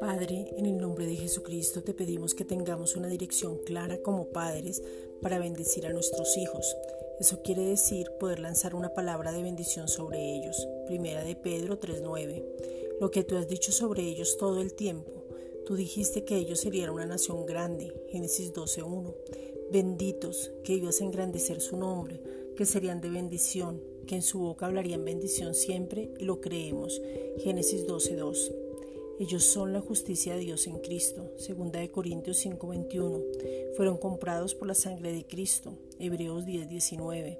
Padre, en el nombre de Jesucristo te pedimos que tengamos una dirección clara como padres para bendecir a nuestros hijos. Eso quiere decir poder lanzar una palabra de bendición sobre ellos. Primera de Pedro 3:9. Lo que tú has dicho sobre ellos todo el tiempo. Tú dijiste que ellos serían una nación grande. Génesis 12:1. Benditos, que ibas a engrandecer su nombre, que serían de bendición, que en su boca hablarían bendición siempre y lo creemos. Génesis 12:2. Ellos son la justicia de Dios en Cristo. Segunda de Corintios 5:21. Fueron comprados por la sangre de Cristo. Hebreos 10:19.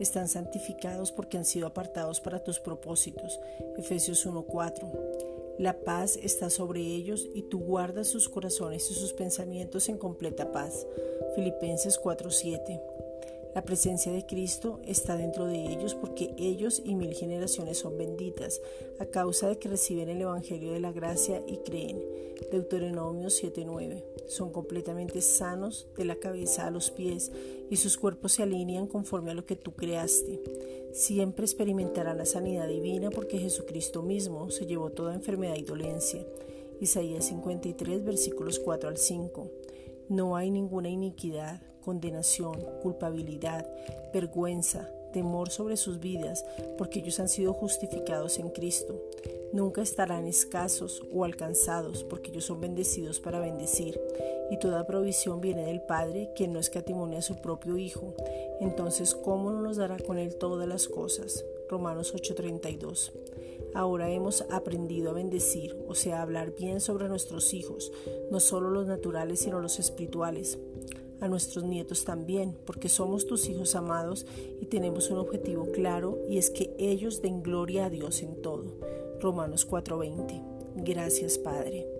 Están santificados porque han sido apartados para tus propósitos. Efesios 1:4. La paz está sobre ellos y tú guardas sus corazones y sus pensamientos en completa paz. Filipenses 4:7. La presencia de Cristo está dentro de ellos porque ellos y mil generaciones son benditas a causa de que reciben el Evangelio de la gracia y creen. Deuteronomio 7:9. Son completamente sanos de la cabeza a los pies y sus cuerpos se alinean conforme a lo que tú creaste. Siempre experimentarán la sanidad divina porque Jesucristo mismo se llevó toda enfermedad y dolencia. Isaías 53 versículos 4 al 5. No hay ninguna iniquidad, condenación, culpabilidad, vergüenza, temor sobre sus vidas, porque ellos han sido justificados en Cristo. Nunca estarán escasos o alcanzados, porque ellos son bendecidos para bendecir. Y toda provisión viene del Padre, quien no escatimonia a su propio Hijo. Entonces, ¿cómo no nos dará con Él todas las cosas? Romanos 8:32. Ahora hemos aprendido a bendecir, o sea, a hablar bien sobre nuestros hijos, no solo los naturales, sino los espirituales. A nuestros nietos también, porque somos tus hijos amados y tenemos un objetivo claro y es que ellos den gloria a Dios en todo. Romanos 4:20. Gracias Padre.